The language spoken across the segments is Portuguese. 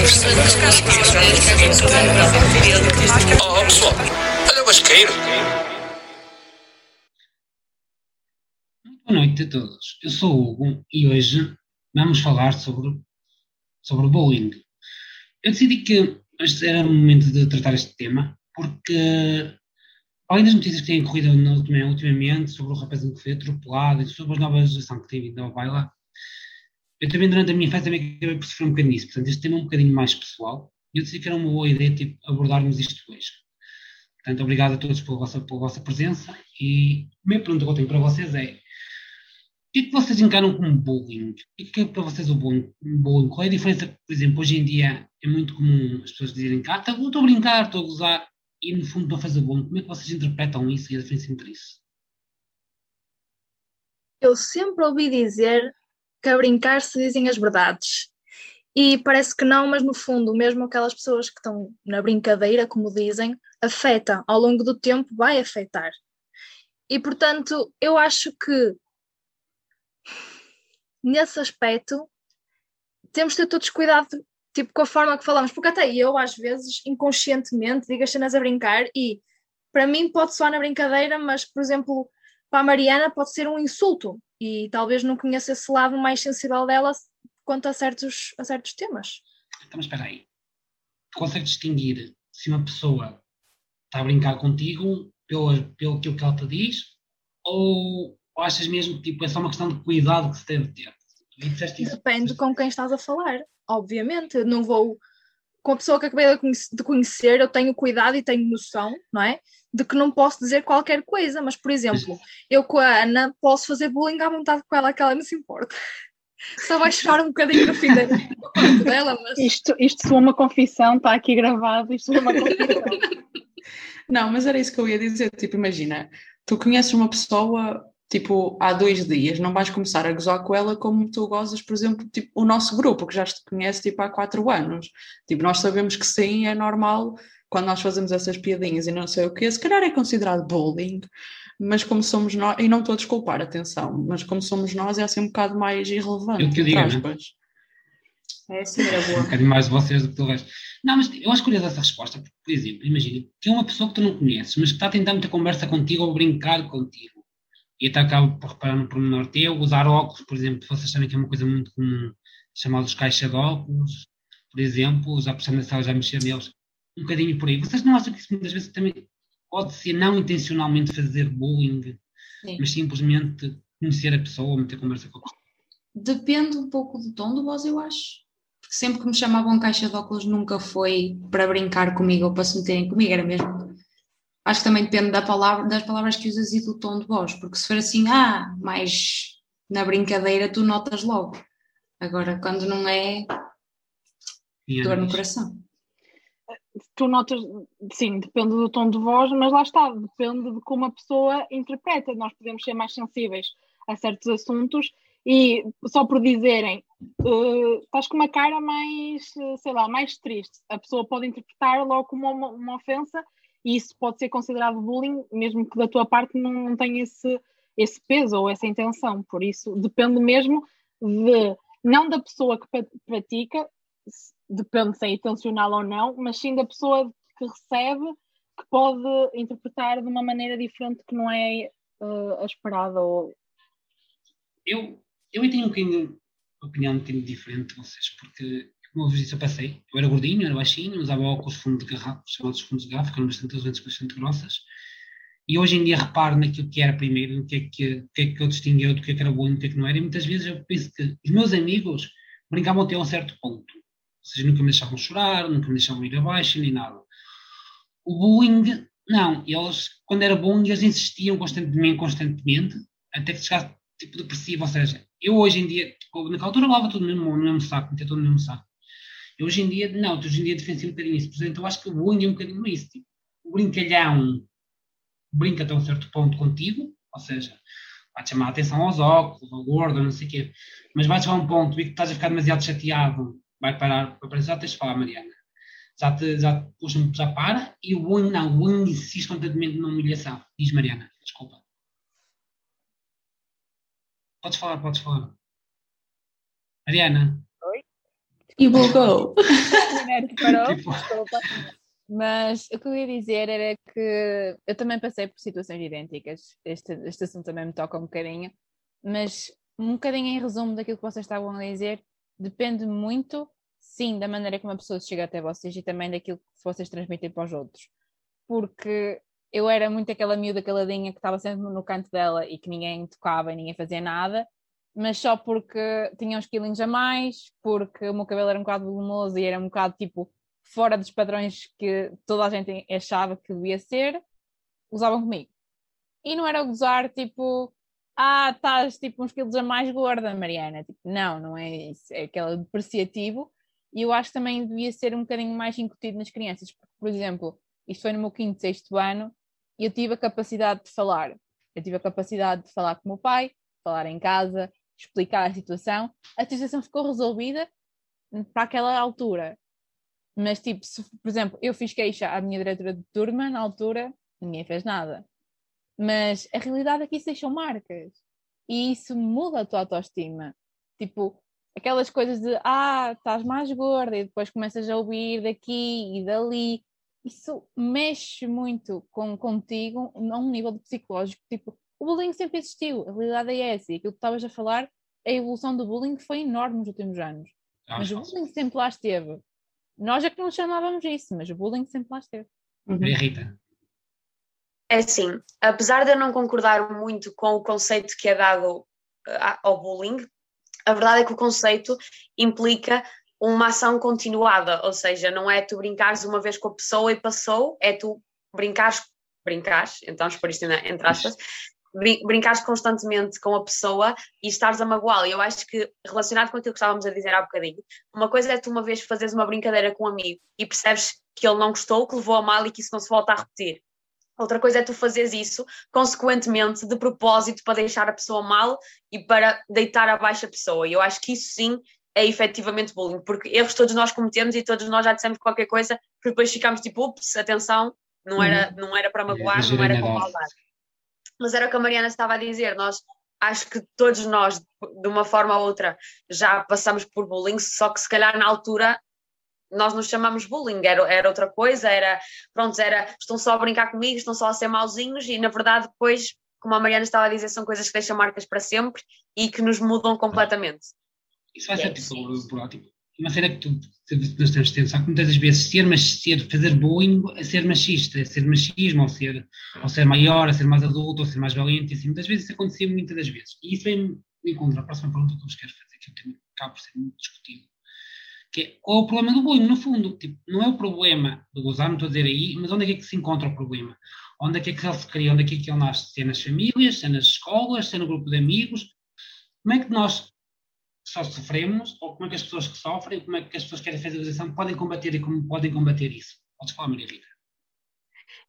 Oh, pessoal, olha o basqueiro. Boa noite a todos. Eu sou o Hugo e hoje vamos falar sobre, sobre bullying. Eu decidi que este era o momento de tratar este tema porque, além das notícias que têm corrido ultimamente sobre o rapaz que foi atropelado e sobre as novas ações que têm vindo ao baila, eu também durante a minha infância também acabei por sofrer um bocadinho isso. Portanto, este tema é um bocadinho mais pessoal e eu decidi que era uma boa ideia tipo, abordarmos isto hoje. Portanto, obrigado a todos pela vossa, pela vossa presença e a minha pergunta que eu tenho para vocês é o que é que vocês encaram como bullying? O que é, para vocês o bullying? Qual é a diferença? Por exemplo, hoje em dia é muito comum as pessoas dizerem que ah, estou a brincar, estou a gozar e no fundo para fazer bullying. Como é que vocês interpretam isso e a diferença entre isso? Eu sempre ouvi dizer que a brincar se dizem as verdades. E parece que não, mas no fundo, mesmo aquelas pessoas que estão na brincadeira, como dizem, afeta, ao longo do tempo vai afetar. E portanto, eu acho que nesse aspecto temos de ter todos cuidado tipo, com a forma que falamos, porque até eu, às vezes, inconscientemente, digo as cenas a brincar e para mim pode soar na brincadeira, mas, por exemplo, para a Mariana pode ser um insulto e talvez não conheça esse lado mais sensível dela quanto a certos, a certos temas. Então, mas espera aí. Tu consegues distinguir se uma pessoa está a brincar contigo pelo, pelo que ela te diz ou, ou achas mesmo que tipo, é só uma questão de cuidado que se deve ter? Depende com quem estás a falar, obviamente. Eu não vou com a pessoa que acabei de conhecer, eu tenho cuidado e tenho noção, não é? De que não posso dizer qualquer coisa, mas, por exemplo, eu com a Ana posso fazer bullying à vontade com ela, que ela não se importa. Só vai chorar um bocadinho no fim dela, mas... Isto, isto soa uma confissão, está aqui gravado, isto soa uma confissão. não, mas era isso que eu ia dizer, tipo, imagina, tu conheces uma pessoa tipo, há dois dias, não vais começar a gozar com ela como tu gozas, por exemplo, tipo, o nosso grupo, que já te conhece tipo, há quatro anos. Tipo, nós sabemos que sim, é normal quando nós fazemos essas piadinhas e não sei o quê, se calhar é considerado bullying, mas como somos nós, e não estou a desculpar, atenção, mas como somos nós é assim um bocado mais irrelevante. Eu que digo, né? É assim, era boa. Um bocadinho mais vocês do que o resto. Não, mas eu acho curiosa essa resposta, porque, por exemplo, imagina que é uma pessoa que tu não conheces, mas que está a tentar muita conversa contigo ou brincar contigo e até acabo por reparar no pormenor teu, usar óculos, por exemplo, vocês sabem que é uma coisa muito comum, chamados caixa de óculos, por exemplo, já por nessa já mexer neles, um bocadinho por aí. Vocês não acham que isso muitas vezes também pode ser não intencionalmente fazer bullying, Sim. mas simplesmente conhecer a pessoa, meter conversa com a pessoa? Depende um pouco do tom do voz, eu acho. Porque sempre que me chamavam caixa de óculos nunca foi para brincar comigo ou para se meterem comigo, era mesmo acho que também depende da palavra, das palavras que usas e do tom de voz, porque se for assim, ah, mais na brincadeira, tu notas logo. Agora, quando não é, dor no coração. Tu notas, sim, depende do tom de voz, mas lá está, depende de como a pessoa interpreta. Nós podemos ser mais sensíveis a certos assuntos e só por dizerem uh, estás com uma cara mais, sei lá, mais triste, a pessoa pode interpretar logo como uma, uma ofensa e isso pode ser considerado bullying, mesmo que da tua parte não, tenha esse, esse peso ou essa intenção. Por isso, depende mesmo de, não da pessoa que pratica, depende se é intencional ou não, mas sim da pessoa que recebe, que pode interpretar de uma maneira diferente que não é uh, a esperada. Ou... Eu, eu tenho um bocadinho opinião um bocadinho diferente de vocês, porque como vos disse, eu passei. Eu era gordinho, era baixinho, usava óculos fundo de garrafa, chamados fundos de garrafa, que eram bastante lentes, bastante grossas. E hoje em dia reparo naquilo que era primeiro, no que é que, que, é que eu distinguia do que, é que era bom e do que é que não era. E muitas vezes eu penso que os meus amigos brincavam até a um certo ponto. Ou seja, nunca me deixavam chorar, nunca me deixavam ir abaixo, nem nada. O bullying, não. Eles, quando era bullying, eles insistiam constantemente, constantemente, até que chegasse tipo depressivo. Ou seja, eu hoje em dia, tipo, naquela altura lava tudo no mesmo, no mesmo saco, metia tudo no mesmo saco. Hoje em dia, não, hoje em dia diferencio um bocadinho isso. Portanto, eu acho que o bullying é um bocadinho isso. Tipo, o brincalhão brinca até um certo ponto contigo, ou seja, vai-te chamar a atenção aos óculos, ao gordo, não sei o quê, mas vai chegar a um ponto e que estás a ficar demasiado chateado, vai parar, para já tens de falar, Mariana. Já, te, já, já para, e o bullying não, o bullying insiste constantemente numa humilhação. Diz Mariana, desculpa. Podes falar, podes falar. Mariana. E bugou. A Minerva parou, Tipo- desculpa. Mas o que eu ia dizer era que eu também passei por situações idênticas. Este, este assunto também me toca um bocadinho. Mas um bocadinho em resumo daquilo que vocês estavam a dizer, depende muito, sim, da maneira como a pessoa chega até vocês e também daquilo que vocês transmitem para os outros. Porque eu era muito aquela miúda caladinha que estava sempre no canto dela e que ninguém tocava e ninguém fazia nada, mas só porque tinha uns quilinhos a mais, porque o meu cabelo era um bocado volumoso e era um bocado tipo fora dos padrões que toda a gente achava que devia ser, usavam comigo. E não era gozar tipo, ah, estás tipo uns quilos a mais gorda, Mariana. Tipo, não, não é isso, é aquele depreciativo. E eu acho que também devia ser um bocadinho mais incutido nas crianças, porque, por exemplo, isto foi no meu quinto, sexto ano, e eu tive a capacidade de falar. Eu tive a capacidade de falar com o meu pai, falar em casa, explicar a situação. A situação ficou resolvida para aquela altura. Mas, tipo, se, por exemplo, eu fiz queixa à minha diretora de turma na altura, ninguém fez nada. Mas a realidade é que isso deixam marcas. E isso muda a tua autoestima. Tipo, aquelas coisas de, ah, estás mais gorda, e depois começas a ouvir daqui e dali. Isso mexe muito com, contigo a um nível psicológico. Tipo, o bullying sempre existiu, a realidade é essa. E aquilo que estavas a falar, a evolução do bullying foi enorme nos últimos anos. Mas o bullying sempre lá esteve. Nós é que não chamávamos isso, mas o bullying sempre lá esteve. Maria Rita. É assim, apesar de eu não concordar muito com o conceito que é dado ah, ao bullying, a verdade é que o conceito implica uma ação continuada, ou seja, não é tu brincares uma vez com a pessoa e passou, é tu brincares, brincares, então por isto entre aspas, brin- brincares constantemente com a pessoa e estares a magoá-la. Eu acho que, relacionado com aquilo que estávamos a dizer há bocadinho, uma coisa é tu uma vez fazeres uma brincadeira com um amigo e percebes que ele não gostou, que levou a mal e que isso não se volta a repetir. Outra coisa é tu fazeres isso, consequentemente, de propósito, para deixar a pessoa mal e para deitar abaixo a pessoa. E eu acho que isso sim é efetivamente bullying, porque erros todos nós cometemos e todos nós já dissemos qualquer coisa, que depois ficamos tipo, ups, atenção, não era, não era para magoar, não exagerei era com maldade. Mas era o que a Mariana estava a dizer, nós acho que todos nós, de uma forma ou outra, já passamos por bullying, só que se calhar na altura nós nos chamamos bullying, era, era outra coisa, era, pronto, era, estão só a brincar comigo, estão só a ser mauzinhos e na verdade depois, como a Mariana estava a dizer, são coisas que deixam marcas para sempre e que nos mudam completamente. Isso vai ser tipo, por tipo, uma cena que tu nós temos de pensar que muitas das vezes ser, mas ser, fazer bullying é ser machista, é ser machismo, ou ser, ou ser maior, a ser mais adulto, ou ser mais valente, assim, muitas vezes isso acontecia muitas das vezes. E isso vem de encontro à próxima pergunta que eu vos quero fazer, que eu tenho acaba por ser muito discutido. Que é, qual é o problema do bullying, no fundo? Tipo, não é o problema de gozar, não estou a dizer aí, mas onde é que, é se encontra o problema? Onde é que é ele se cria? Onde é que é que ele nasce? Se é nas famílias, se é nas escolas, se é no grupo de amigos? Como é que nós só sofremos, ou como é que as pessoas que sofrem, como é que as pessoas que querem fazer a organização podem combater e como podem combater isso? Podes falar, Maria Rita.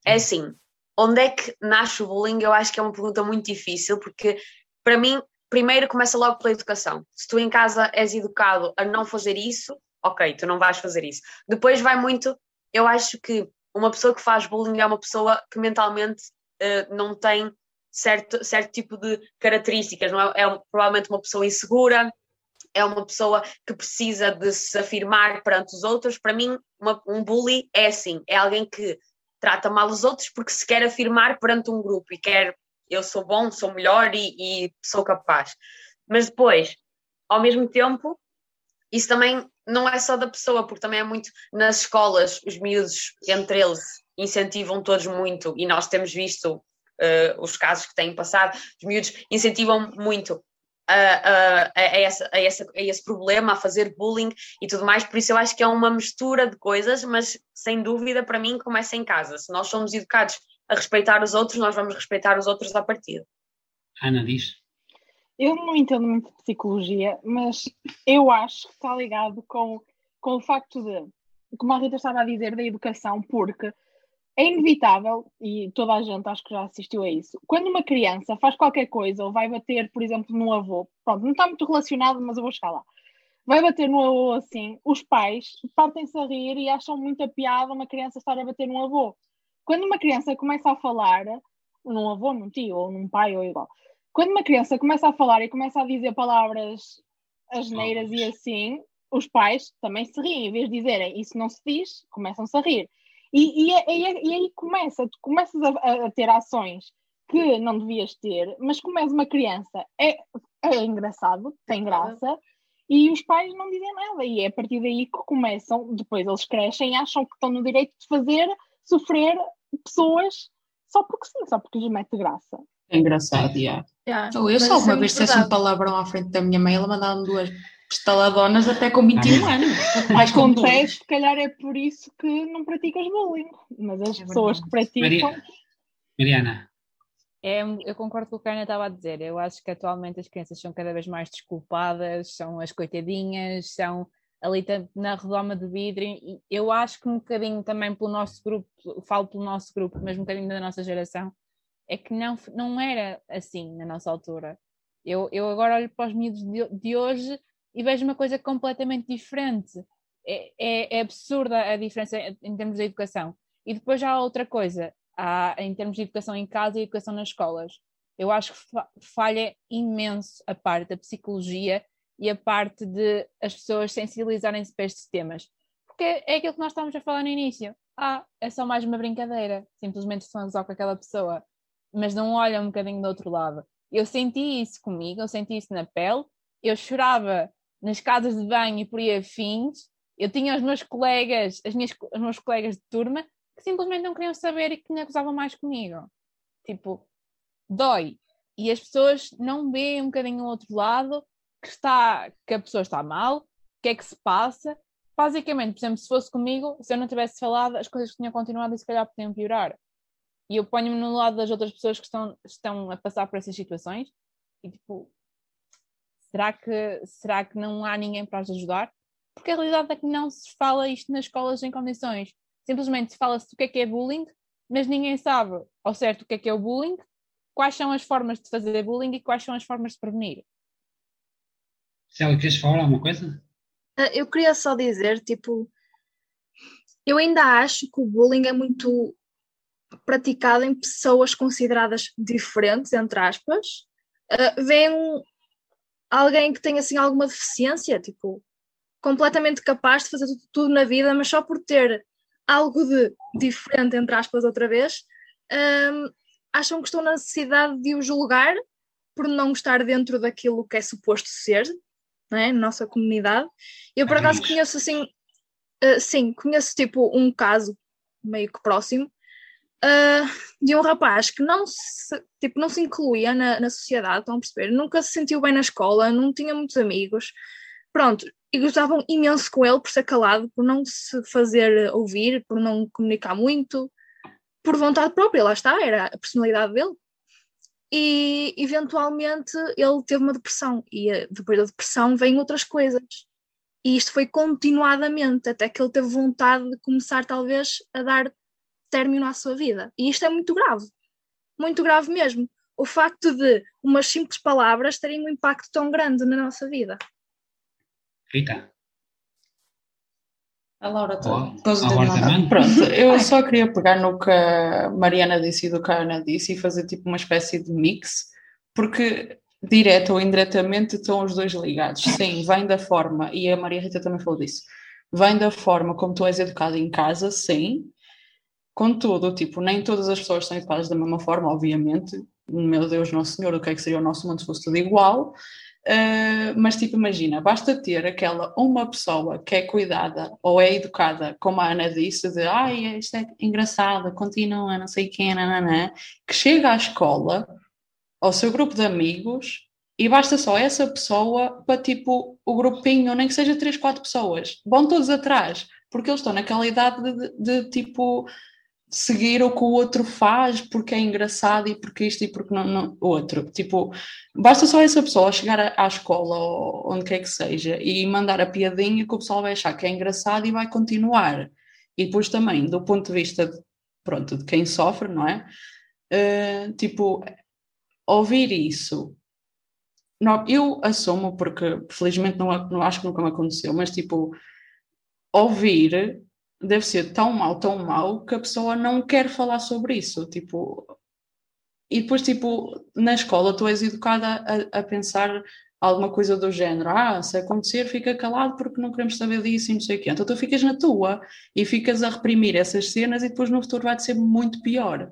É assim, onde é que nasce o bullying? Eu acho que é uma pergunta muito difícil, porque para mim, primeiro começa logo pela educação. Se tu em casa és educado a não fazer isso, ok, tu não vais fazer isso. Depois vai muito, eu acho que uma pessoa que faz bullying é uma pessoa que mentalmente uh, não tem certo, certo tipo de características, não é? é provavelmente uma pessoa insegura, é uma pessoa que precisa de se afirmar perante os outros. Para mim, uma, um bully é assim, é alguém que trata mal os outros porque se quer afirmar perante um grupo e quer eu sou bom, sou melhor e, e sou capaz. Mas depois, ao mesmo tempo, isso também não é só da pessoa, porque também é muito nas escolas, os miúdos entre eles incentivam todos muito, e nós temos visto uh, os casos que têm passado, os miúdos incentivam muito a, a, a, essa, a, essa, a esse problema, a fazer bullying e tudo mais, por isso eu acho que é uma mistura de coisas, mas sem dúvida para mim começa em casa. Se nós somos educados a respeitar os outros, nós vamos respeitar os outros à partida. Ana diz. Eu não entendo muito de psicologia, mas eu acho que está ligado com, com o facto de, como a Rita estava a dizer, da educação, porque é inevitável, e toda a gente acho que já assistiu a isso, quando uma criança faz qualquer coisa ou vai bater, por exemplo, no avô, pronto, não está muito relacionado, mas eu vou chegar lá. Vai bater no avô assim, os pais partem-se a rir e acham muita piada uma criança estar a bater no avô. Quando uma criança começa a falar, num avô, num tio, ou num pai, ou igual, quando uma criança começa a falar e começa a dizer palavras asneiras e assim, os pais também se riem, em vez de dizerem isso não se diz, começam-se a rir. E, e, é- e é- e aí começa, tu começas a, a- a ter ações que não devias ter, mas como és uma criança, é, é engraçado, tem graça, e os pais não dizem nada, e é a partir daí que começam, depois eles crescem e acham que estão no direito de fazer sofrer pessoas só porque sim, só porque lhes mete graça. É engraçado, yeah. Yeah, Ou eu só isso é uma vez dissesse um palavrão à frente da minha mãe, ela mandava-me duas estaladonas até com 21 anos. Mas com acontece, se calhar é por isso que não praticas bullying, mas as É pessoas que praticam, Maria- Mariana, É, eu concordo com o que a Ana estava a dizer. Eu acho que atualmente as crianças são cada vez mais desculpadas, são as coitadinhas, são ali na redoma de vidro. E eu acho que um bocadinho também pelo nosso grupo, falo pelo nosso grupo, mas um bocadinho da nossa geração, é que não, não era assim na nossa altura. Eu, eu agora olho para os miúdos de, de hoje e vejo uma coisa completamente diferente. É, é, é absurda a diferença em termos de educação. E depois há outra coisa, há, em termos de educação em casa e educação nas escolas. Eu acho que fa- falha imenso a parte da psicologia e a parte de as pessoas sensibilizarem-se para estes temas. Porque é aquilo que nós estávamos a falar no início. Ah, é só mais uma brincadeira. Simplesmente estão a gozar com aquela pessoa. Mas não olham um bocadinho do outro lado. Eu senti isso comigo, eu senti isso na pele. Eu chorava nas casas de banho e por aí afins. Eu tinha os meus colegas, as minhas, os meus colegas de turma, que simplesmente não queriam saber e que me acusavam mais comigo. Tipo, dói. E as pessoas não veem um bocadinho o outro lado, que, está, que a pessoa está mal, o que é que se passa. Basicamente, por exemplo, se fosse comigo, se eu não tivesse falado, as coisas tinham continuado e se calhar podiam piorar. E eu ponho-me no lado das outras pessoas que estão, estão a passar por essas situações e tipo, será que, será que não há ninguém para as ajudar? Porque a realidade é que não se fala isto nas escolas em condições. Simplesmente se fala-se do que é que é bullying, mas ninguém sabe ao certo o que é que é o bullying, quais são as formas de fazer bullying e quais são as formas de prevenir. Célia, queres falar alguma coisa? Ah, Eu queria só dizer, tipo, eu ainda acho que o bullying é muito praticado em pessoas consideradas diferentes, entre aspas. Uh, vem um- alguém que tem assim alguma deficiência, tipo, completamente capaz de fazer tudo, tudo na vida, mas só por ter algo de diferente, entre aspas, outra vez, hum, acham que estão na necessidade de o julgar por não estar dentro daquilo que é suposto ser, não é? Nossa comunidade. Eu por acaso Amigos. conheço assim, uh, sim, conheço tipo um caso meio que próximo uh, de um rapaz que não se, tipo, não se incluía na, na sociedade, estão a perceber? Nunca se sentiu bem na escola, não tinha muitos amigos. Pronto, e gostavam imenso com ele por ser calado, por não se fazer ouvir, por não comunicar muito, por vontade própria, lá está, era a personalidade dele. E eventualmente ele teve uma depressão, e depois da depressão vêm outras coisas. E isto foi continuadamente, até que ele teve vontade de começar, talvez, a dar término à sua vida. E isto é muito grave, muito grave mesmo. O facto de umas simples palavras terem um impacto tão grande na nossa vida. Rita, A Laura está Ó, pôs o a dedo Laura na também? mão. Pronto, eu só queria pegar no que a Mariana disse e do que a Ana disse e fazer tipo uma espécie de mix, porque direto ou indiretamente estão os dois ligados. Sim, vem da forma, e a Maria Rita também falou disso, vem da forma como tu és educada em casa, sim. Contudo, tipo, nem todas as pessoas são educadas da mesma forma, obviamente. Meu Deus, Nosso Senhor, o que é que seria o nosso mundo se fosse tudo igual? Uh, mas tipo, imagina, basta ter aquela uma pessoa que é cuidada ou é educada, como a Ana disse, de ai, isto é engraçado, continua, não sei quem, nananã, que chega à escola, ao seu grupo de amigos, e basta só essa pessoa para tipo o grupinho, nem que seja três, quatro pessoas, vão todos atrás, porque eles estão naquela idade de, de, de, tipo seguir o que o outro faz porque é engraçado e porque isto e porque não, não outro. Tipo, basta só essa pessoa chegar à, escola ou onde quer que seja e mandar a piadinha que o pessoal vai achar que é engraçado e vai continuar. E depois também, do ponto de vista de, pronto, de quem sofre, não é? Uh, tipo, ouvir isso. Não, eu assumo, porque felizmente não, não acho que nunca me aconteceu, mas tipo, ouvir deve ser tão mau, tão mau, que a pessoa não quer falar sobre isso, tipo... E depois, tipo, na escola tu és educada a, a pensar alguma coisa do género, ah, se acontecer fica calado porque não queremos saber disso e não sei o quê. Então tu ficas na tua e ficas a reprimir essas cenas e depois no futuro vai ser muito pior.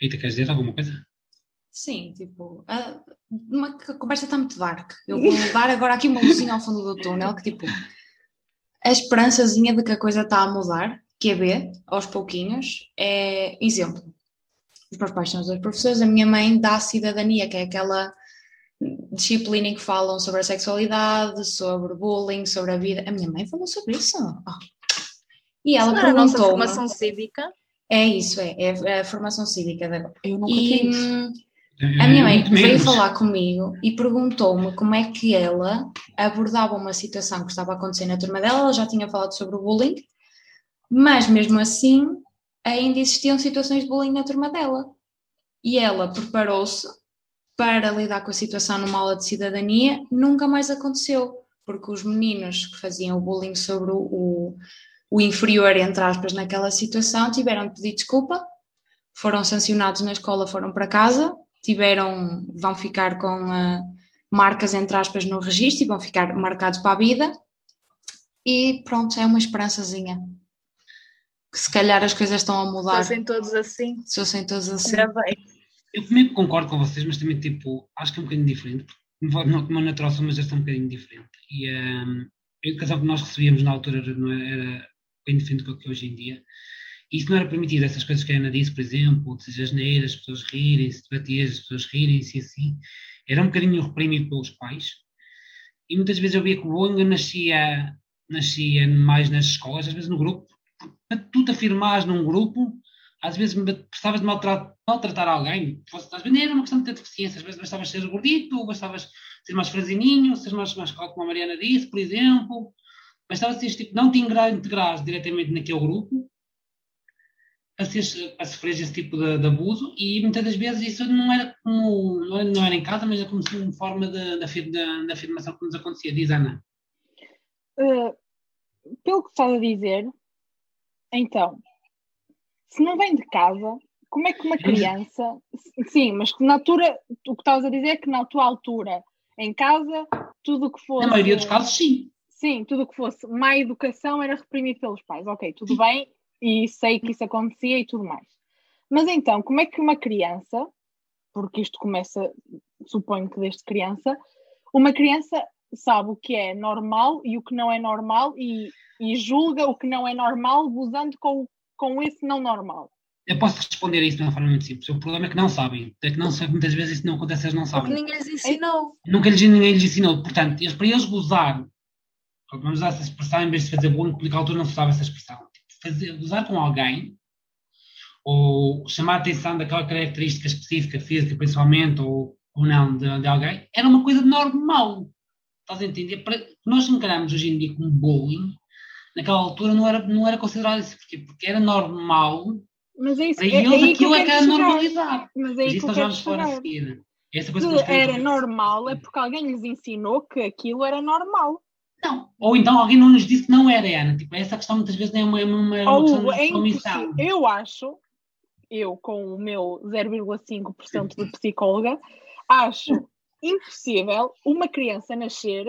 Rita, queres dizer alguma coisa? Sim, tipo, a, uma, a conversa está muito dark. Eu vou dar agora aqui uma luzinha ao fundo do túnel que tipo, a esperançazinha de que a coisa está a mudar, que é B, aos pouquinhos, é exemplo. Os meus pais são os dois professores, a minha mãe dá cidadania, que é aquela disciplina em que falam sobre a sexualidade, sobre bullying, sobre a vida. A minha mãe falou sobre isso. Oh. E ela Isso não era a perguntou formação cívica. É isso, é, é a formação cívica. Eu nunca E a minha mãe muito veio falar comigo e perguntou-me como é que ela abordava uma situação que estava acontecendo na turma dela. Ela já tinha falado sobre o bullying, mas mesmo assim ainda existiam situações de bullying na turma dela. E ela preparou-se para lidar com a situação numa aula de cidadania. Nunca mais aconteceu, porque os meninos que faziam o bullying sobre o, o, o inferior, entre aspas, naquela situação, tiveram de pedir desculpa, foram sancionados na escola, foram para casa, tiveram, vão ficar com ah, marcas, entre aspas, no registro e vão ficar marcados para a vida. E pronto, é uma esperançazinha. Que se calhar as coisas estão a mudar. Fossem todos assim. Se fossem todos assim. Eu também concordo com vocês, mas também, tipo, acho que é um bocadinho diferente. Porque, como como natural, sou uma gestão um bocadinho diferente. E hum, a educação que nós recebíamos na altura era, não era bem diferente do que hoje em dia. Isso não era permitido, essas coisas que a Ana disse, por exemplo, de asneiras, as pessoas rirem-se, de batias, as pessoas rirem-se assim. Era um bocadinho reprimido pelos pais. E muitas vezes eu via que o bullying nascia, nascia mais nas escolas, às vezes no grupo. Para tu te afirmares num grupo, às vezes precisavas de maltratar, maltratar alguém. Fosse- Às vezes era uma questão de ter deficiência, às vezes bastavas ser gordito, bastavas ser mais franzininho, ser mais, mais calmo, como a Mariana disse, por exemplo. Bastava seres, tipo, não te integrar, integrares diretamente naquele grupo a, seres, a sofrer esse tipo de, de abuso e muitas das vezes isso não era como, não era, em casa, mas era como se uma forma de afirmação que nos acontecia. Diz Ana. Uh, pelo que estás a dizer, então, se não vem de casa, como é que uma criança. Sim, mas que na altura, o que estavas a dizer é que na tua altura, em casa, tudo o que fosse. Na maioria dos casos, sim. Sim, tudo o que fosse má educação era reprimido pelos pais. Ok, tudo bem, e sei que isso acontecia e tudo mais. Mas então, como é que uma criança, porque isto começa, suponho que desde criança, uma criança sabe o que é normal e o que não é normal e, e julga o que não é normal gozando com, com esse não normal. Eu posso responder a isso de uma forma muito simples. O problema é que não sabem. É que não sabem, muitas vezes isso não acontece, eles não Porque sabem. ninguém lhes ensinou. Nunca lhes, ninguém lhes ensinou. Portanto, eles, para eles gozar, vamos usar essa expressão em vez de fazer bullying, porque naquela altura não se usava essa expressão. Fazer, gozar com alguém, ou chamar a atenção daquela característica específica, física principalmente, ou, ou não, de, de alguém, era uma coisa normal. Estás a entender? Para, nós encaramos hoje em dia como bullying, naquela altura não era, não era considerado isso. Porquê? Porque era normal, Mas é isso para é, é eles aí que aquilo eu é que era chegar. normalizar. Mas é aí Mas que eu nós vamos fora a seguir. Essa coisa que era normal, é porque alguém lhes ensinou que aquilo era normal. Não. Ou então alguém não nos disse que não era, Ana. Tipo, essa questão muitas vezes é uma, uma, uma Ou questão é de comissão. impossível. Eu acho, eu com o meu 0,5% de psicóloga, acho impossível uma criança nascer,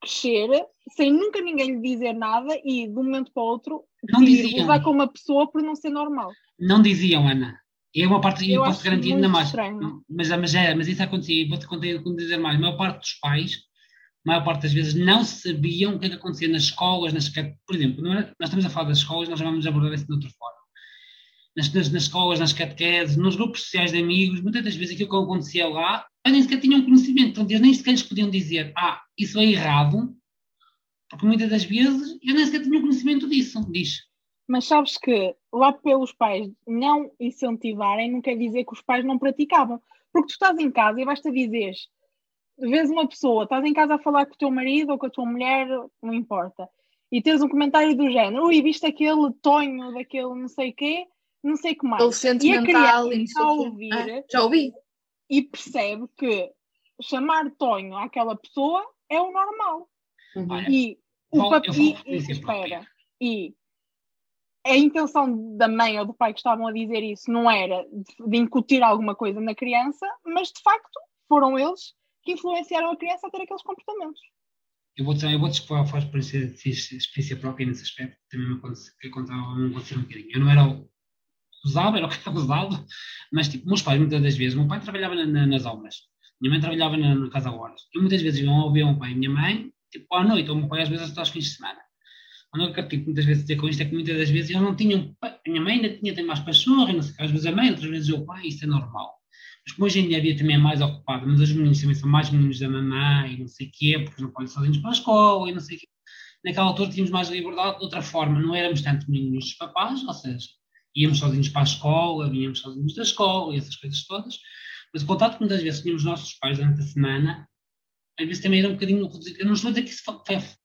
crescer, sem nunca ninguém lhe dizer nada e de um momento para o outro Não diziam. gozar com uma pessoa por não ser normal. Não diziam, Ana. E é uma parte, Eu posso garantir ainda mais. Mas, mas, é, mas isso acontecia, e vou-te dizer mais. A maior parte dos pais, a maior parte das vezes, não sabiam o que é que acontecia nas escolas, nas, por exemplo, nós estamos a falar das escolas, nós já vamos abordar isso de outra forma. Nas, nas, nas escolas, nas catequeses, nos grupos sociais de amigos, muitas das vezes aquilo que acontecia lá, eles nem sequer tinham conhecimento, portanto, eles nem sequer lhes podiam dizer, ah, isso é errado, porque muitas das vezes eles nem sequer tinham conhecimento disso, diz. Mas sabes que lá pelos pais não incentivarem não quer dizer que os pais não praticavam. Porque tu estás em casa e basta dizer, vês uma pessoa, estás em casa a falar com o teu marido ou com a tua mulher, não importa, e tens um comentário do género, ui, viste aquele tonho daquele não sei quê, não sei o que mais. Ele E a e criança sei a ouvir Ah, já ouvi. e percebe que chamar tonho àquela pessoa é o normal. Uhum. Olha, E o papi- e- e- espera, e a intenção da mãe ou do pai que estavam a dizer isso não era de, de incutir alguma coisa na criança, mas de facto foram eles que influenciaram a criança a ter aqueles comportamentos. Eu vou, eu vou dispor a experiência, experiência própria nesse aspecto, também me aconteceu, que aconteceu um bocadinho. Eu não era o usava, era o que era usado, mas tipo, meus pais muitas das vezes, meu pai trabalhava na, na, nas obras, minha mãe trabalhava na, na casa horas, e muitas vezes iam ouvir meu pai e minha mãe, tipo, à noite, ou meu pai às vezes até aos fins de semana. Quando eu quero tipo, muitas vezes dizer com isto é que muitas das vezes eles não tinham, a minha mãe ainda tinha tem mais paixão, não sei, às vezes a mãe, outras vezes o pai, isso é normal. Mas como hoje em dia a também é mais ocupada, mas os meninos também são mais meninos da mamãe não sei o quê, porque não podem sozinhos para a escola e não sei o quê. Naquela altura tínhamos mais liberdade de outra forma, não éramos tanto meninos dos papás, ou seja, íamos sozinhos para a escola, vinhamos sozinhos da escola e essas coisas todas. Mas o contato que muitas vezes tínhamos nossos pais durante a semana, às vezes também era um bocadinho reduzido. Eu não estou a dizer que isso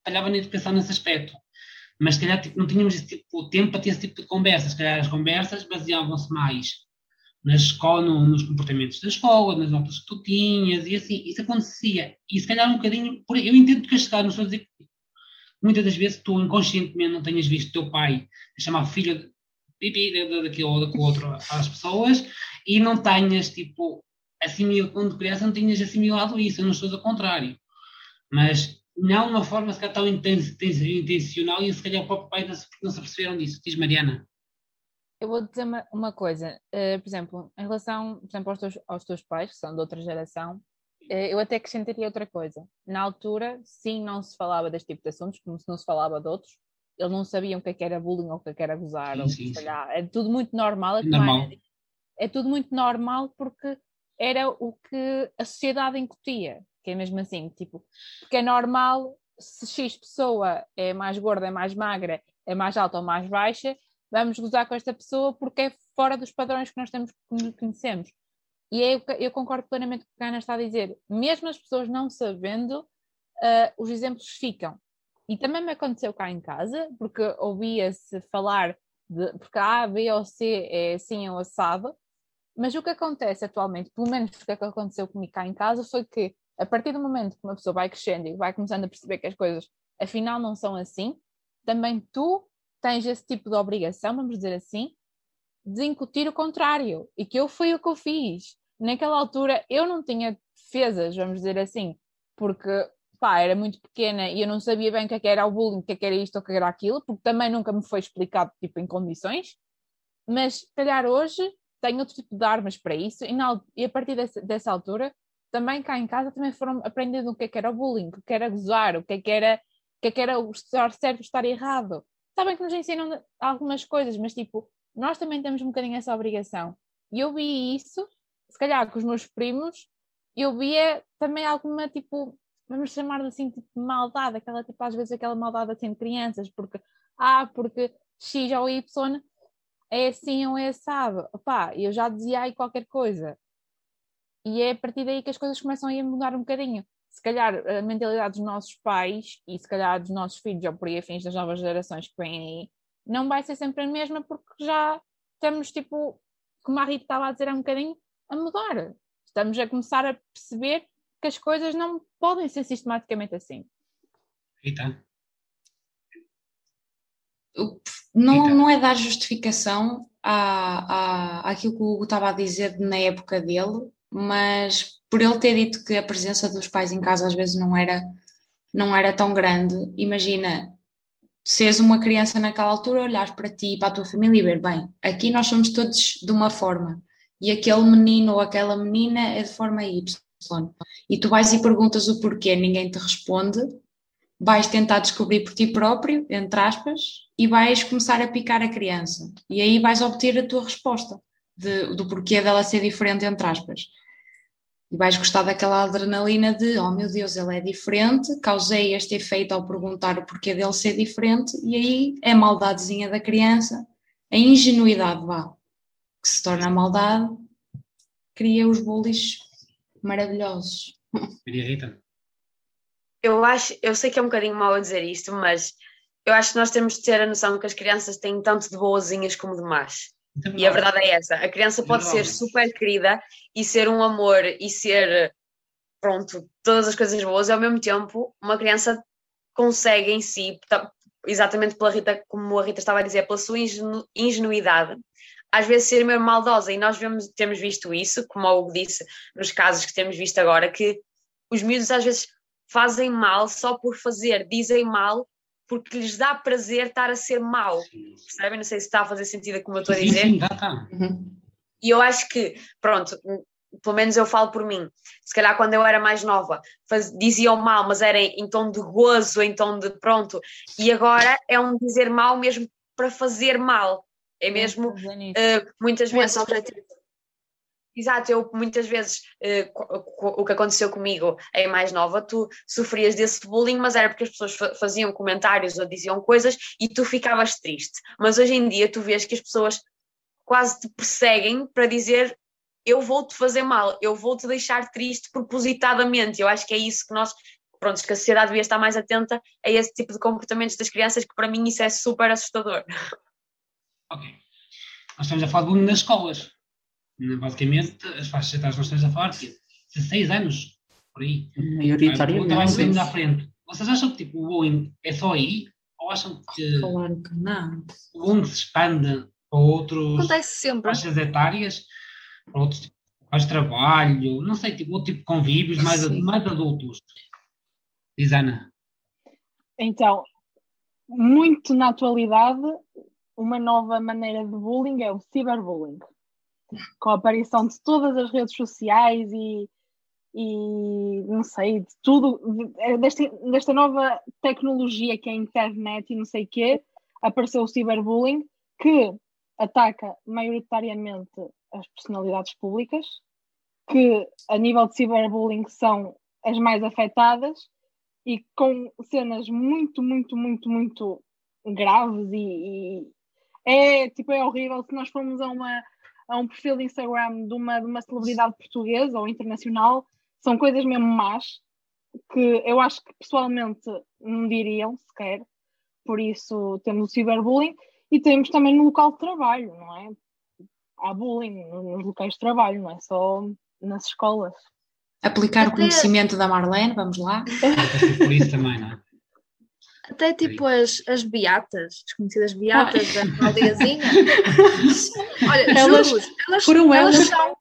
falhava na educação nesse aspecto, mas se calhar tipo, não tínhamos esse tipo tempo para ter esse tipo de conversas. Se calhar as conversas baseavam-se mais na escola, no, nos comportamentos da escola, nas notas que tu tinhas, e assim, isso acontecia. E se calhar um bocadinho, eu entendo que a chegar, não estou a dizer que muitas das vezes tu inconscientemente não tenhas visto teu pai chamar filho pipi daquilo ou daquele outro às pessoas e não tenhas, tipo, assimilado, quando criança não tinhas assimilado isso, eu não estou ao contrário. Mas não de uma forma se calhar tão intencional e se calhar o próprio pai não se, não se disso. Diz Mariana. Eu vou dizer uma, uma coisa, uh, por exemplo, em relação por exemplo, aos, teus, aos teus pais, que são de outra geração, uh, eu até acrescentaria outra coisa. Na altura, sim, não se falava deste tipo de assuntos, como se não se falava de outros, eles não sabiam o que, é que era bullying ou o que, é que era gozar, sim, ou sim, sim. É tudo muito normal. É, normal. é tudo muito normal porque era o que a sociedade incutia, que é mesmo assim, tipo, porque é normal se X pessoa é mais gorda, é mais magra, é mais alta ou mais baixa, vamos gozar com esta pessoa porque é fora dos padrões que nós temos conhecemos. E é, eu concordo plenamente com o que a Ana está a dizer. Mesmo as pessoas não sabendo, uh, os exemplos ficam. E também me aconteceu cá em casa, porque ouvia-se falar de porque A, B ou C é assim ou assado, mas o que acontece atualmente, pelo menos o que aconteceu comigo cá em casa, foi que a partir do momento que uma pessoa vai crescendo e vai começando a perceber que as coisas afinal não são assim, também tu tens esse tipo de obrigação, vamos dizer assim, de incutir o contrário. E que eu fui o que eu fiz. Naquela altura eu não tinha defesas, vamos dizer assim, porque pá, era muito pequena e eu não sabia bem o que, é era o bullying, o que, é era isto ou o que era aquilo, porque também nunca me foi explicado tipo, em condições. Mas, se calhar, hoje tenho outro tipo de armas para isso e, na, e a partir dessa, dessa, altura, também cá em casa, também foram aprendendo o que é que era o bullying, o que era gozar, o que é que era, o que é que era estar certo, estar errado. Sabem que nos ensinam algumas coisas, mas tipo, nós também temos um bocadinho essa obrigação. E eu vi isso, se calhar com os meus primos, eu via também alguma tipo vamos chamar assim, tipo, maldade, aquela, tipo, às vezes aquela maldade assim de crianças, porque, ah, porque X ou Y é assim ou é assado. Opá, eu já dizia aí qualquer coisa. E é a partir daí que as coisas começam a mudar um bocadinho. Se calhar a mentalidade dos nossos pais e se calhar dos nossos filhos ou por aí afins das novas gerações que vêm aí, não vai ser sempre a mesma porque já estamos, tipo, como a Rita estava a dizer há um bocadinho, a mudar. Estamos a começar a perceber que as coisas não podem ser sistematicamente assim. Rita? Não, Rita. não é dar justificação à, à, àquilo que o Hugo estava a dizer na época dele, mas por ele ter dito que a presença dos pais em casa às vezes não era, não era tão grande, imagina seres uma criança naquela altura, olhares para ti e para a tua família e ver, bem, aqui nós somos todos de uma forma, e aquele menino ou aquela menina é de forma Y e tu vais e perguntas o porquê, ninguém te responde, vais tentar descobrir por ti próprio, entre aspas, e vais começar a picar a criança. E aí vais obter a tua resposta de, do porquê dela ser diferente, entre aspas. E vais gostar daquela adrenalina de, oh meu Deus, ele é diferente, causei este efeito ao perguntar o porquê dele ser diferente, e aí é a maldadezinha da criança, a ingenuidade, vá, que se torna maldade, cria os bullies maravilhosos. Maria Rita? Eu acho, eu sei que é um bocadinho mau a dizer isto, mas eu acho que nós temos de ter a noção que as crianças têm tanto de boazinhas como de más. É e a verdade é essa. A criança pode ser super querida e ser um amor e ser, pronto, todas as coisas boas, e ao mesmo tempo, uma criança consegue em si, exatamente pela Rita, como a Rita estava a dizer, pela sua ingenuidade, às vezes ser mesmo maldosa, e nós vemos, temos visto isso, como o Hugo disse, nos casos que temos visto agora, que os miúdos às vezes fazem mal só por fazer, dizem mal porque lhes dá prazer estar a ser mau. Percebem? Não sei se está a fazer sentido como eu estou a Sim, dizer. sim, dá, tá. Uhum. E eu acho que, pronto, pelo menos eu falo por mim. Se calhar quando eu era mais nova faz, diziam mal, mas era em, em tom de gozo, em tom de pronto. E agora é um dizer mal mesmo para fazer mal. É mesmo uh, muitas vezes. Exato, eu muitas vezes eh, o que aconteceu comigo em mais nova, tu sofrias desse bullying, mas era porque as pessoas fa- faziam comentários ou diziam coisas e tu ficavas triste. Mas hoje em dia tu vês que as pessoas quase te perseguem para dizer eu vou-te fazer mal, eu vou-te deixar triste propositadamente. Eu acho que é isso que nós, pronto, que a sociedade devia estar mais atenta a esse tipo de comportamentos das crianças, que para mim isso é super assustador. Ok. Nós estamos a falar de bullying nas escolas. Basicamente, as faixas etárias que nós estamos a falar, que 16 anos, por aí. Vai Maioritariamente. bocadinho à frente. Vocês acham que tipo, o bullying é só aí? Ou acham que Claro que não. o bullying se expande para outros Acontece sempre. faixas etárias, para outros tipos de trabalho, não sei, tipo, outro tipo de convívios mais, Sim. mais adultos? Diz Ana. Então, muito na atualidade, uma nova maneira de bullying é o cyberbullying. Com a aparição de todas as redes sociais e, e não sei, de tudo, de- desta, desta nova tecnologia que é a internet e não sei o quê, apareceu o cyberbullying que ataca maioritariamente as personalidades públicas, que a nível de cyberbullying são as mais afetadas e com cenas muito, muito, muito, muito graves e, e é tipo é horrível se nós formos a uma a um perfil de Instagram de uma, de uma celebridade portuguesa ou internacional, são coisas mesmo más que eu acho que pessoalmente não diriam sequer. Por isso temos o cyberbullying e temos também no local de trabalho, não é? Há bullying nos locais de trabalho, não é só nas escolas. Aplicar o Até- conhecimento da Marlene, vamos lá. Por isso também, não é? Até tipo as, as beatas, as conhecidas beatas da aldeiazinha. Olha, Elas- juro elas, foram elas elas- são.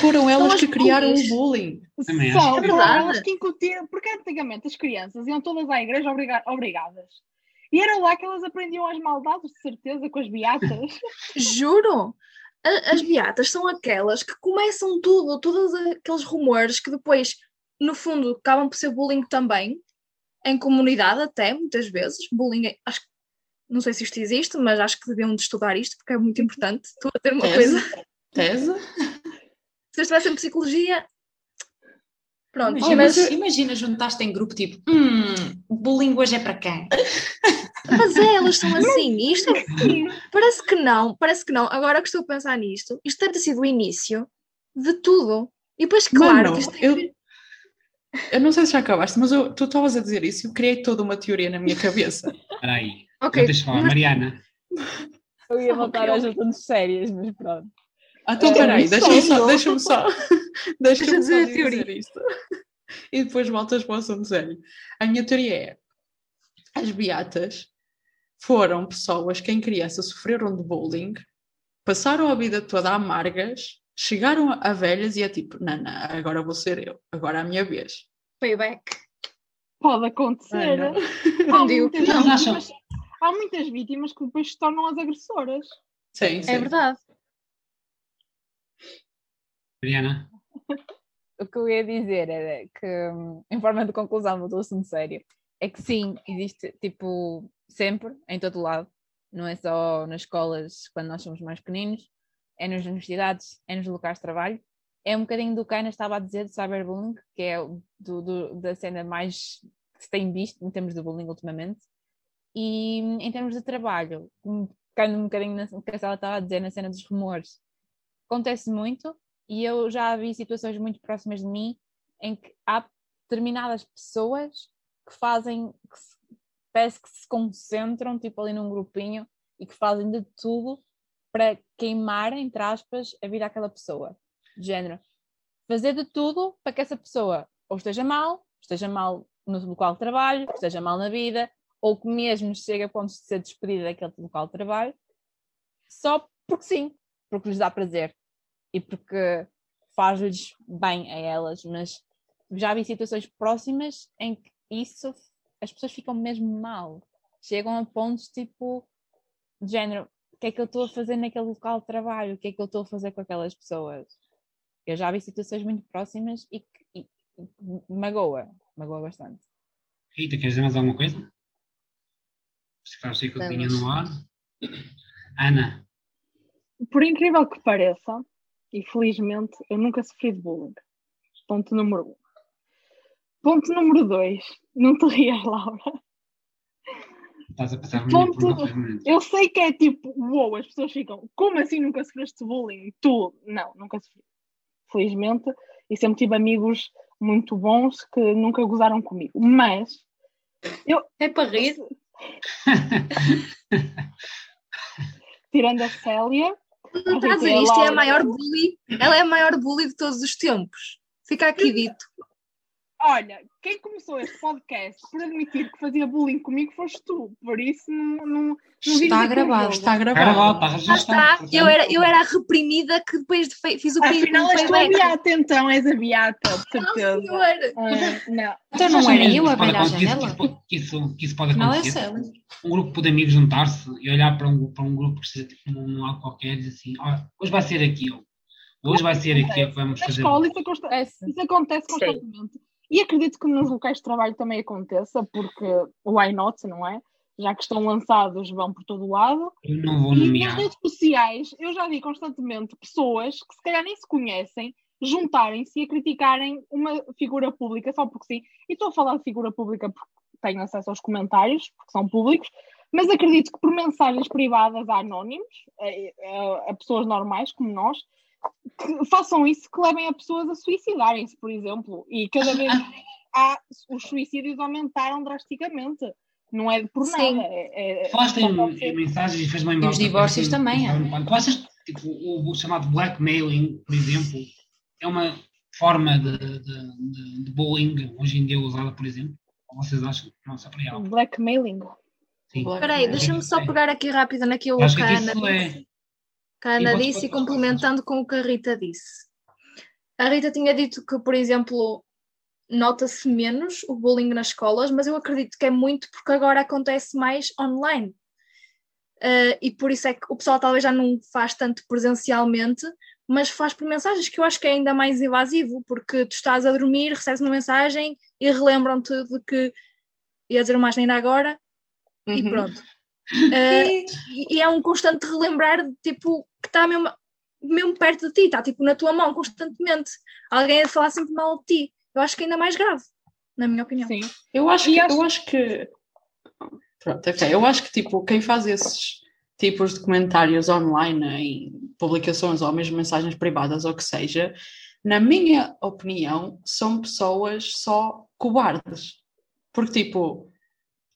Foram elas as que criaram o bullying. Também São. É foram verdade. elas que incutiram, porque antigamente as crianças iam todas à igreja obriga- obrigadas. E era lá que elas aprendiam as maldades, de certeza, com as beatas. Juro! A- As beatas são aquelas que começam tudo, todos aqueles rumores que depois, no fundo, acabam por ser bullying também, em comunidade até, muitas vezes. Bullying, acho que- não sei se isto existe, mas acho que deviam de estudar isto, porque é muito importante. Estou a ter uma Tese. coisa. Tese? Se eu estivesse em psicologia, pronto, Imagina, mas, imagina juntaste em grupo tipo, hum, bullying hoje é para quem? mas é, elas são assim. Isto é- parece que não, parece que não. Agora que estou a pensar nisto, isto deve ter sido o início de tudo. E depois, claro, Mano, que isto tem eu- Eu não sei se já acabaste, mas eu- tu estavas a dizer isso e eu criei toda uma teoria na minha cabeça. Espera aí. Ok, Não deixa falar. Mariana. Eu ia voltar às assuntos sérias, mas pronto. Ah, então É, peraí, um deixa-me só, deixa-me só, deixa-me só dizer a teoria. isto. E depois voltas para o assunto sério. A minha teoria é, as beatas foram pessoas que em criança sofreram de bullying, passaram a vida toda amargas, chegaram a velhas e é tipo, não, não, agora vou ser eu, agora é a minha vez. payback. Pode acontecer. Não. Há muitas, que não. vítimas, há muitas vítimas que depois se tornam as agressoras. Sim, sim. É verdade. Mariana. O que eu ia dizer era que, hum, em forma de conclusão do assunto sério, é que sim, existe, tipo, sempre, em todo lado, não é só nas escolas quando nós somos mais pequeninos, é nas universidades, é nos locais de trabalho. É um bocadinho do que a Ana estava a dizer de cyberbullying, que é do, do- da cena mais que se tem visto em termos de bullying ultimamente. E em termos de trabalho, pegando um bocadinho no que a Sala estava a dizer na cena dos rumores, acontece muito e eu já vi situações muito próximas de mim em que há determinadas pessoas que fazem, que se- parece que se concentram tipo ali num grupinho e que fazem de tudo para queimar, entre aspas, a vida daquela pessoa. De género, fazer de tudo para que essa pessoa ou esteja mal, esteja mal no local de trabalho, esteja mal na vida, ou que mesmo chegue a ponto de ser despedida daquele local de trabalho, só porque sim, porque lhes dá prazer e porque faz-lhes bem a elas, mas já vi situações próximas em que isso as pessoas ficam mesmo mal. Chegam a pontos tipo de género, que é que eu estou a fazer naquele local de trabalho? O que é que eu estou a fazer com aquelas pessoas? Eu já vi situações muito próximas e que e- e magoa, magoa bastante. Rita, queres dizer mais alguma coisa? Se faz que eu tinha no ar. Ana, Por incrível que pareça, e felizmente, eu nunca sofri de bullying. Ponto número um. Ponto número dois. Não te rias, Laura. Estás a passar muito momentos. Eu sei que é tipo, uou, as pessoas ficam, como assim nunca sofreste bullying? Tu? Não, nunca sofri. Felizmente, e sempre tive amigos muito bons que nunca gozaram comigo. Mas, É para rir. tirando a Célia, Não estás a ver? E Isto é a maior bully. Ela é a maior bully de todos os tempos. Fica aqui dito. Olha, quem começou este podcast por admitir que fazia bullying comigo foste tu. Por isso, não, não, não Está aqui gravado, está gravado. está Lá registado. está. Eu era, eu era a reprimida que depois de fe- fiz o crime Afinal, no és tu a beata, então, és a beata, de Não, certeza. senhor. Ah, não. Então não era eu a Isso velha à acontecer, janela? Que isso, que isso, que isso pode Não é acontecer. Célia. um grupo de amigos juntar-se e olhar para um, para um grupo que esteja tipo, num, num lado qualquer e dizer assim, "Olha, hoje vai ser aquilo, hoje vai ser aquilo que vamos Na fazer. escola isso, acosta- Parece. isso acontece Sim. constantemente. E acredito que nos locais de trabalho também aconteça, porque why not, não é? Já que estão lançados, vão por todo lado. Eu não vou E nas nomear. redes sociais, eu já vi constantemente pessoas que se calhar nem se conhecem juntarem-se e a criticarem uma figura pública só porque sim. E estou a falar de figura pública porque tenho acesso aos comentários, porque são públicos, mas acredito que por mensagens privadas a anónimos, a, a- a pessoas normais como nós, que façam isso, que levem a pessoas a suicidarem-se, por exemplo. E cada vez há, os suicídios aumentaram drasticamente. Não é por Sim. nada. É, é, Falaste só em, ser. em mensagens e fez-me E lembrar. os divórcios também, Tu achas tipo, o, o chamado blackmailing, por exemplo, é uma forma de, de, de, de bullying hoje em dia usada, por exemplo? Ou vocês acham que não se apreia? Blackmailing. Sim. Espera aí, deixa-me só pegar aqui rápido naquilo Acho que que a isso Ana é- Que a Ana disse e complementando com o que a Rita disse. A Rita tinha dito que, por exemplo, nota-se menos o bullying nas escolas, mas eu acredito que é muito porque agora acontece mais online. Uh, e por isso é que o pessoal talvez já não faz tanto presencialmente, mas faz por mensagens, que eu acho que é ainda mais invasivo, porque tu estás a dormir, recebes uma mensagem e relembram-te de que ia dizer uma asneira agora e Uhum. pronto. Uh, e, é um constante relembrar, tipo, que está mesmo, mesmo perto de ti, está tipo na tua mão constantemente. Alguém a falar sempre mal de ti. Eu acho que é ainda mais grave, na minha opinião. Sim. Eu acho que, acho- eu acho que pronto, ok. Eu acho que tipo, quem faz esses tipos de comentários online em publicações ou mesmo mensagens privadas ou o que seja, na minha opinião, são pessoas só cobardes. Porque tipo,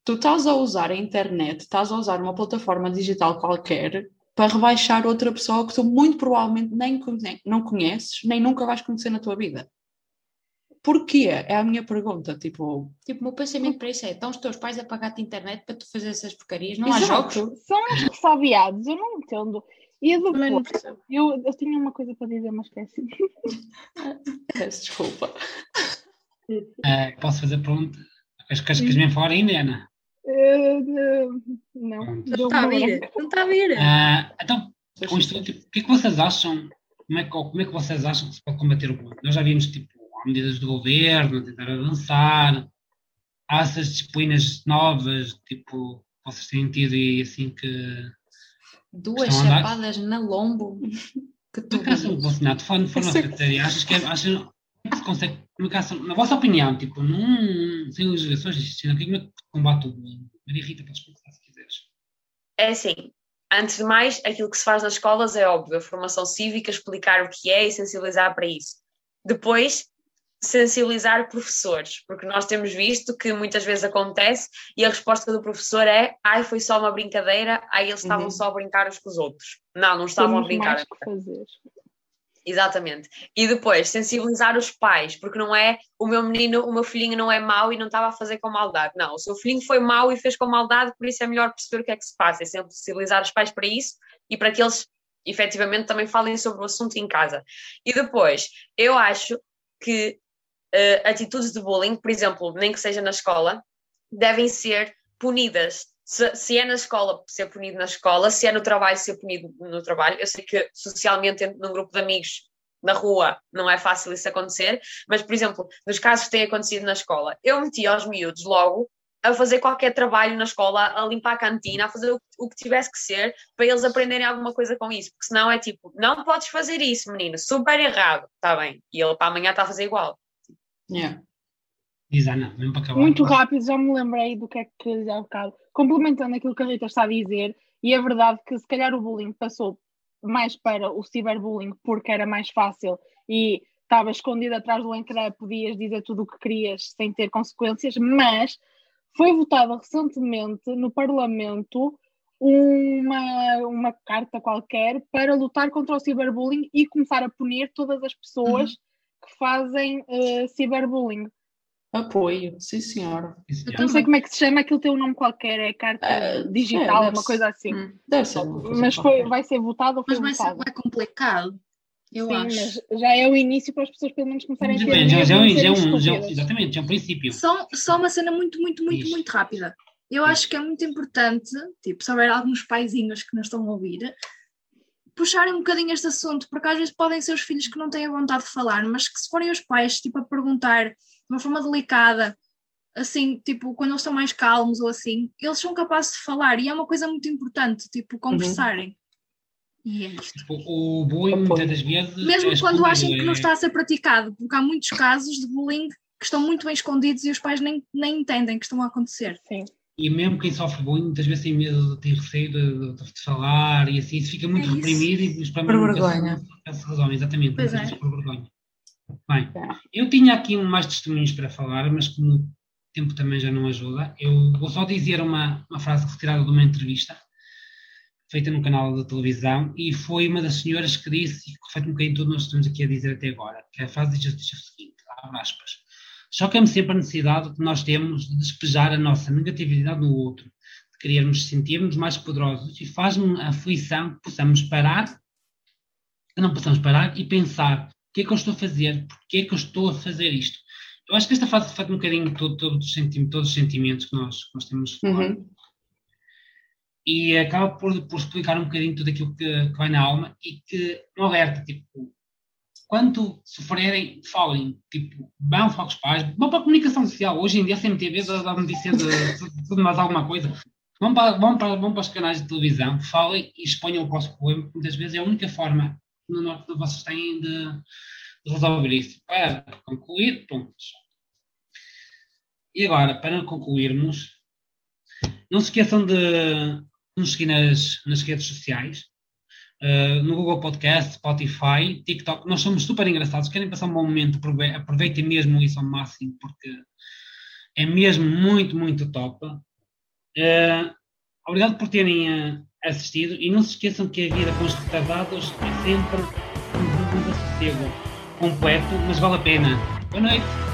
tu estás a usar a internet, estás a usar uma plataforma digital qualquer para rebaixar outra pessoa que tu muito provavelmente nem conhe- não conheces, nem nunca vais conhecer na tua vida. Porquê? É a minha pergunta. Tipo, Tipo, o meu pensamento para isso é: estão os teus pais a pagar-te internet para tu fazer essas porcarias? Não há Exato. jogos? São uns ressabiados, eu não entendo. E depois, eu, eu tinha uma coisa para dizer, mas esqueci. peço desculpa. Ah, posso fazer pergunta? Queres, queres, queres mesmo falar ainda, Ana? Eh, não. Não está a vir, não está a vir. Então, com isto, tipo, o que é que vocês acham? Como é que, como é que vocês acham que se pode combater o bullying? Nós já vimos, tipo, há medidas do governo tentar avançar, há essas disciplinas novas, tipo, que vocês têm tido e assim que. Duas chapadas na lombo que tu Comunicação vias. relacionada de forma, de forma secretária, achas que é, achas, como é que se consegue comunicação, na vossa opinião, tipo, num, sem legislações, como é que se combate o bullying? Maria Rita, podes começar se quiseres. É assim, antes de mais, aquilo que se faz nas escolas é óbvio, a formação cívica, explicar o que é e sensibilizar para isso. Depois, sensibilizar professores, porque nós temos visto que muitas vezes acontece e a resposta do professor é ai, foi só uma brincadeira, ai, eles estavam Uhum. só a brincar uns com os outros. Não, não estavam a Temos brincar. mais que fazer. Exatamente. E depois, sensibilizar os pais, porque não é o meu menino, o meu filhinho não é mau e não estava a fazer com maldade. Não, o seu filhinho foi mau e fez com maldade, por isso é melhor perceber o que é que se passa. É sensibilizar os pais para isso e para que eles efetivamente também falem sobre o assunto em casa. E depois, eu acho que eh, atitudes de bullying, por exemplo, nem que seja na escola, devem ser punidas. Se, se é na escola, ser punido na escola, se é no trabalho, ser punido no trabalho. Eu sei que socialmente, num grupo de amigos, na rua, não é fácil isso acontecer, mas, por exemplo, nos casos que têm acontecido na escola, eu meti aos miúdos logo a fazer qualquer trabalho na escola, a limpar a cantina, a fazer o, o que tivesse que ser, para eles aprenderem alguma coisa com isso, porque senão é tipo, não podes fazer isso, menino, super errado, está bem, e ele para amanhã está a fazer igual. Yeah. Diz Ana, mesmo para acabar. Muito rápido, já me lembrei do que é que dizer há bocado. Complementando aquilo que a Rita está a dizer, e é verdade que se calhar o bullying passou mais para o ciberbullying porque era mais fácil e estava escondido atrás do ecrã, podias dizer tudo o que querias sem ter consequências, mas foi votada recentemente no Parlamento uma, uma carta qualquer para lutar contra o ciberbullying e começar a punir todas as pessoas que fazem uh, ciberbullying. Apoio, sim senhora. Isso já. Não sei como é que se chama, aquilo tem um nome qualquer, é carta Ah, digital, é, uma coisa assim. Deve ser Mas foi, qualquer. vai ser votado ou foi Mas vai ser votado? vai complicado, eu Sim, acho. mas já é o início para as pessoas pelo menos começarem a ter Depende, já, já, já um, já é exatamente, já é um princípio. Só, só uma cena muito, muito, muito, Diz. muito rápida. Eu acho que é muito importante, tipo, se houver alguns paizinhos que nos estão a ouvir, puxarem um bocadinho este assunto, porque às vezes podem ser os filhos que não têm a vontade de falar, mas que se forem os pais, tipo, a perguntar de uma forma delicada, assim, tipo, quando eles estão mais calmos ou assim, eles são capazes de falar e é uma coisa muito importante, tipo, conversarem. E é isto. Tipo, o bullying, muitas das vezes. Mesmo é quando achem que não é- está a ser praticado, porque há muitos casos de bullying que estão muito bem escondidos e os pais nem, nem entendem que estão a acontecer. Sim. E mesmo quem sofre bullying, muitas vezes tem medo de ter receio de, de- de falar e assim, isso fica muito É isso. reprimido e os Por problemas nunca vergonha. se resolvem, exatamente, Pois é. por vergonha. Bem, É. eu tinha aqui mais testemunhos para falar, mas como o tempo também já não ajuda, eu vou só dizer uma, uma frase retirada de uma entrevista feita num canal de televisão e foi uma das senhoras que disse, e que reflete um bocadinho tudo nós estamos aqui a dizer até agora, que a frase diz, diz o seguinte, abre aspas, choca-me sempre a necessidade que nós temos de despejar a nossa negatividade no outro, de querermos sentir-nos mais poderosos e faz-me a aflição que possamos parar, que não possamos parar e pensar, que é que eu estou a fazer? Porquê é que eu estou a fazer isto? Eu acho que esta frase reflete um bocadinho todo, todo senti- todos os sentimentos que nós, que nós temos fora Uhum. e acaba por, por explicar um bocadinho tudo aquilo que, que vai na alma e que um alerta, tipo, quando sofrerem, falem, tipo, vão com os pais, vão para a comunicação social, hoje em dia a CMTV dá notícia de, de tudo mais alguma coisa, vão para, vão, para, vão para os canais de televisão, falem e exponham o vosso problema, porque muitas vezes é a única forma no norte que vocês têm de, de resolver isso. Para concluir, pontos. E agora, para concluirmos, não se esqueçam de nos seguir nas, nas redes sociais, uh, no Google Podcast, Spotify, TikTok. Nós somos super engraçados. Querem passar um bom momento? aprove- Aproveitem mesmo isso ao máximo, porque é mesmo muito, muito top. Uh, obrigado por terem uh, assistido e não se esqueçam que a vida com os retardados é sempre um desassossego completo, mas vale a pena. Boa noite.